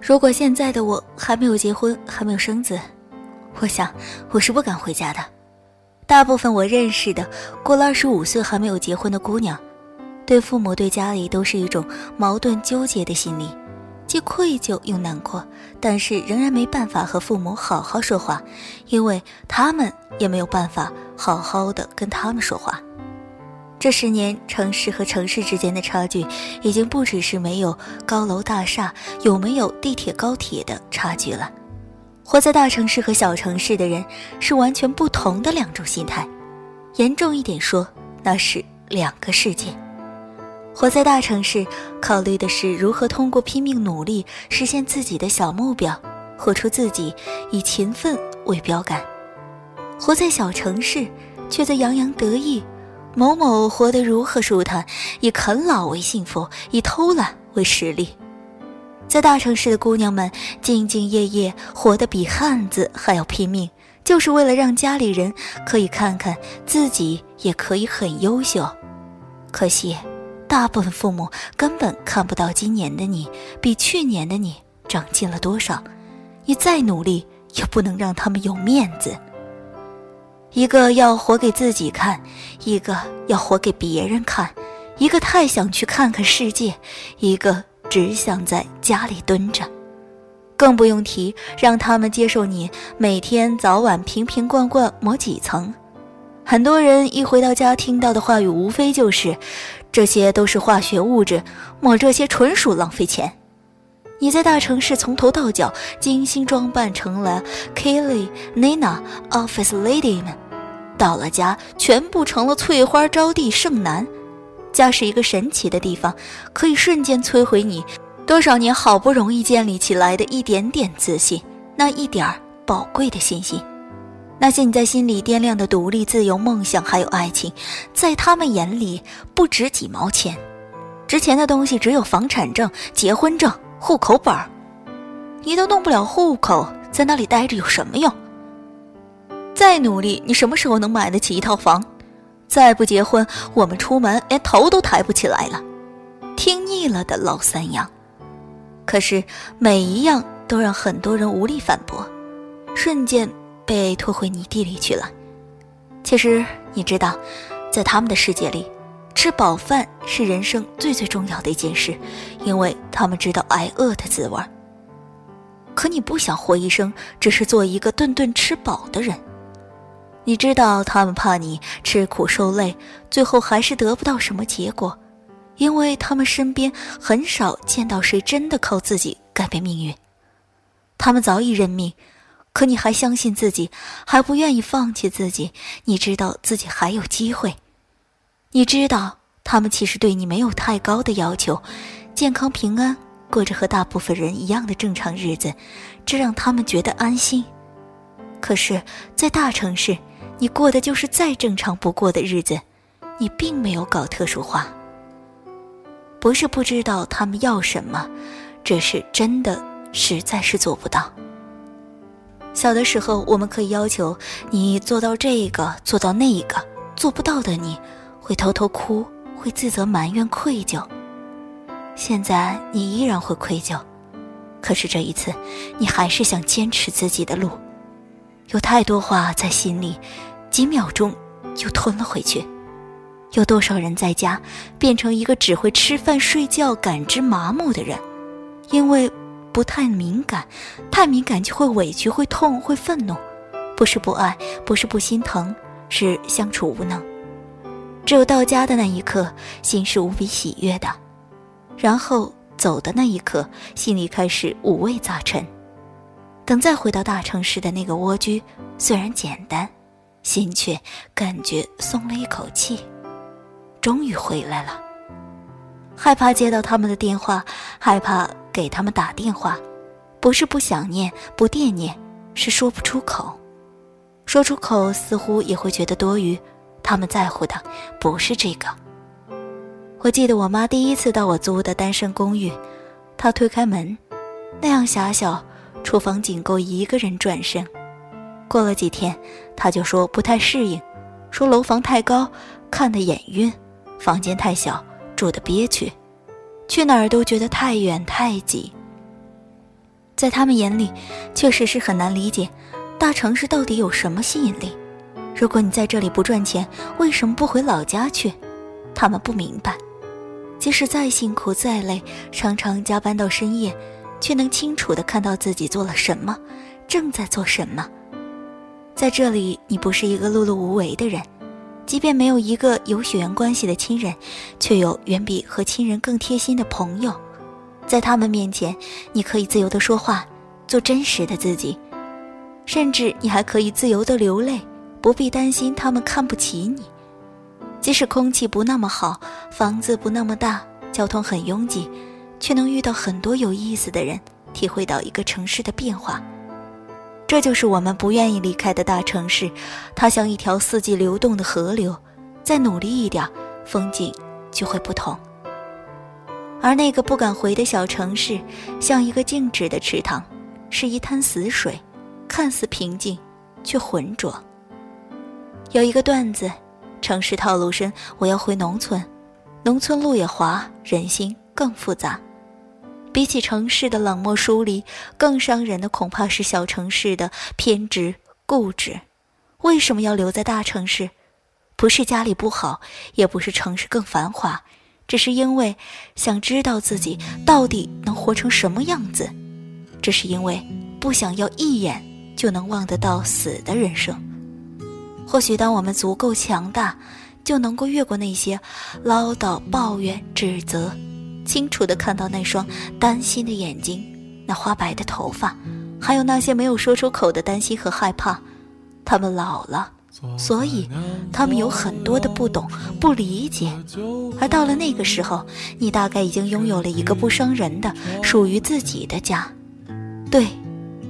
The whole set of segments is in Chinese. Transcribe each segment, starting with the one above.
如果现在的我还没有结婚，还没有生子，我想我是不敢回家的。大部分我认识的过了二十五岁还没有结婚的姑娘，对父母、对家里都是一种矛盾纠结的心理，既愧疚又难过，但是仍然没办法和父母好好说话，因为他们也没有办法好好的跟他们说话。这十年，城市和城市之间的差距，已经不只是没有高楼大厦、有没有地铁高铁的差距了。活在大城市和小城市的人，是完全不同的两种心态。严重一点说，那是两个世界。活在大城市，考虑的是如何通过拼命努力实现自己的小目标，活出自己，以勤奋为标杆；活在小城市，却在洋洋得意。某某活得如何舒坦，以啃老为幸福，以偷懒为实力。在大城市的姑娘们兢兢业业，活得比汉子还要拼命，就是为了让家里人可以看看自己也可以很优秀。可惜，大部分父母根本看不到今年的你比去年的你长进了多少，你再努力也不能让他们有面子。一个要活给自己看，一个要活给别人看，一个太想去看看世界，一个只想在家里蹲着，更不用提让他们接受你每天早晚瓶瓶罐罐抹几层。很多人一回到家听到的话语，无非就是这些都是化学物质，抹这些纯属浪费钱。你在大城市从头到脚精心装扮成了 Kelly、Nina、Office Lady 们，到了家全部成了翠花招娣剩男。家是一个神奇的地方，可以瞬间摧毁你多少年好不容易建立起来的一点点自信，那一点儿宝贵的信心。那些你在心里掂量的独立、自由、梦想还有爱情，在他们眼里不值几毛钱，值钱的东西只有房产证、结婚证。户口本，你都弄不了户口，在那里待着有什么用？再努力，你什么时候能买得起一套房？再不结婚，我们出门连头都抬不起来了。听腻了的老三样，可是每一样都让很多人无力反驳，瞬间被拖回泥地里去了。其实你知道，在他们的世界里。吃饱饭是人生最最重要的一件事，因为他们知道挨饿的滋味。可你不想活一生只是做一个顿顿吃饱的人，你知道他们怕你吃苦受累，最后还是得不到什么结果，因为他们身边很少见到谁真的靠自己改变命运。他们早已认命，可你还相信自己，还不愿意放弃自己，你知道自己还有机会。你知道，他们其实对你没有太高的要求，健康平安，过着和大部分人一样的正常日子，这让他们觉得安心。可是，在大城市，你过的就是再正常不过的日子，你并没有搞特殊化。不是不知道他们要什么，只是真的实在是做不到。小的时候，我们可以要求你做到这个，做到那个，做不到的你。会偷偷哭，会自责、埋怨、愧疚。现在你依然会愧疚，可是这一次，你还是想坚持自己的路。有太多话在心里，几秒钟就吞了回去。有多少人在家变成一个只会吃饭、睡觉、感知麻木的人？因为不太敏感，太敏感就会委屈、会痛、会愤怒。不是不爱，不是不心疼，是相处无能。只有到家的那一刻，心是无比喜悦的；然后走的那一刻，心里开始五味杂陈。等再回到大城市的那个蜗居，虽然简单，心却感觉松了一口气，终于回来了。害怕接到他们的电话，害怕给他们打电话，不是不想念、不惦念，是说不出口。说出口似乎也会觉得多余。他们在乎的不是这个。我记得我妈第一次到我租的单身公寓，她推开门，那样狭小，厨房仅够一个人转身。过了几天，她就说不太适应，说楼房太高，看得眼晕；房间太小，住得憋屈；去哪儿都觉得太远太挤。在他们眼里，确实是很难理解，大城市到底有什么吸引力。如果你在这里不赚钱，为什么不回老家去？他们不明白，即使再辛苦再累，常常加班到深夜，却能清楚地看到自己做了什么，正在做什么。在这里，你不是一个碌碌无为的人，即便没有一个有血缘关系的亲人，却有远比和亲人更贴心的朋友。在他们面前，你可以自由地说话，做真实的自己，甚至你还可以自由地流泪，不必担心他们看不起你。即使空气不那么好，房子不那么大，交通很拥挤，却能遇到很多有意思的人，体会到一个城市的变化。这就是我们不愿意离开的大城市，它像一条四季流动的河流，再努力一点，风景就会不同。而那个不敢回的小城市，像一个静止的池塘，是一滩死水，看似平静，却浑浊。有一个段子。城市套路深，我要回农村。农村路也滑，人心更复杂。比起城市的冷漠疏离，更伤人的恐怕是小城市的偏执固执。为什么要留在大城市？不是家里不好，也不是城市更繁华，只是因为想知道自己到底能活成什么样子。只是因为不想要一眼就能望得到死的人生。或许，当我们足够强大，就能够越过那些唠叨、抱怨、指责，清楚地看到那双担心的眼睛，那花白的头发，还有那些没有说出口的担心和害怕。他们老了，所以他们有很多的不懂、不理解。而到了那个时候，你大概已经拥有了一个不伤人的、属于自己的家。对，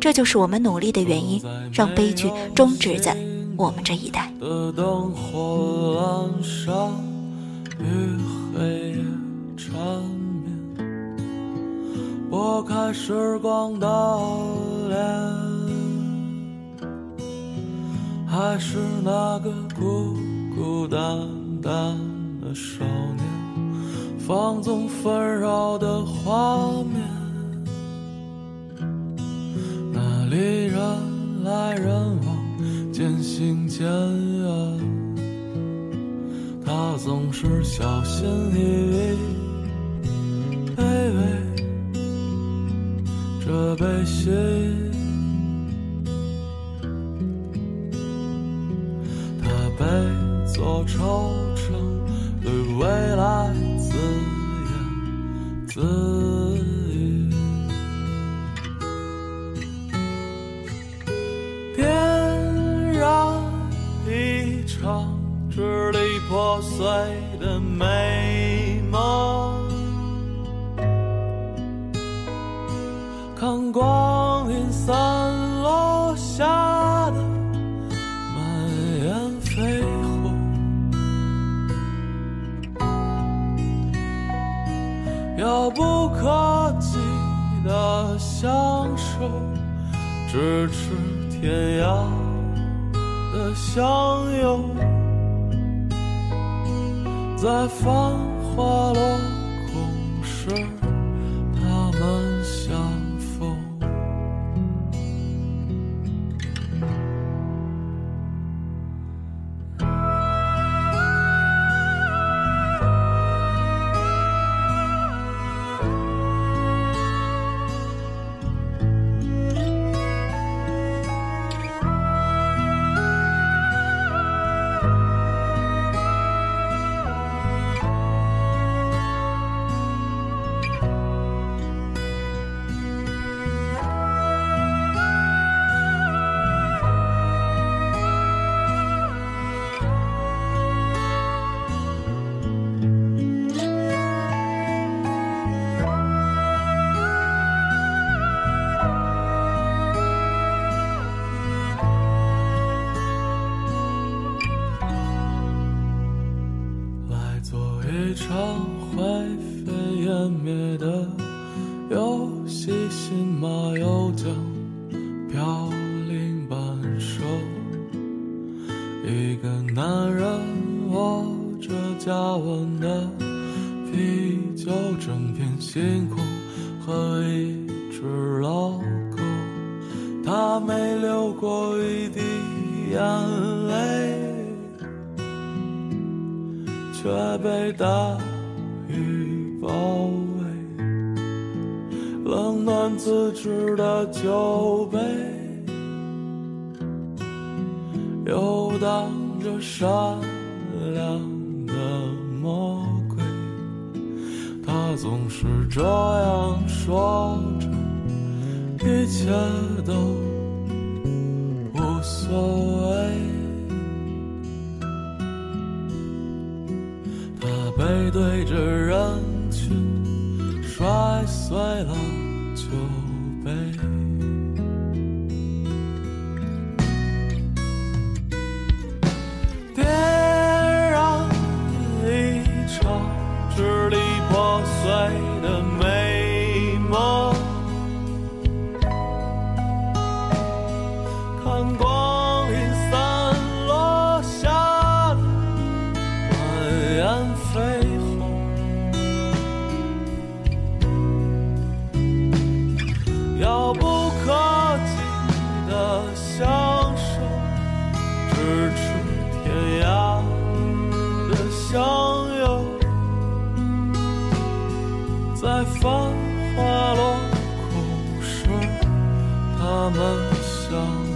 这就是我们努力的原因，让悲剧终止在。我们这一代。的灯火阑珊与黑夜缠绵拨开时光的脸还是那个孤孤单单的少年放纵纷扰的画面行渐远，他总是小心翼翼，卑微这悲喜，他被做成散落下的满眼飞红，遥不可及的相守，咫尺天涯的相拥。在放着加温的啤酒，整片星空和一只老狗。他没流过一滴眼泪，却被大雨包围。冷暖自知的酒杯，游荡着善良魔鬼。他总是这样说着。一切都无所谓。他背对着人群，摔碎了花落空时，他们想。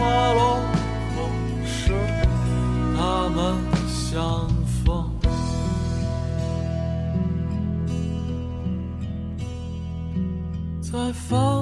花落空时，他们相逢。在放。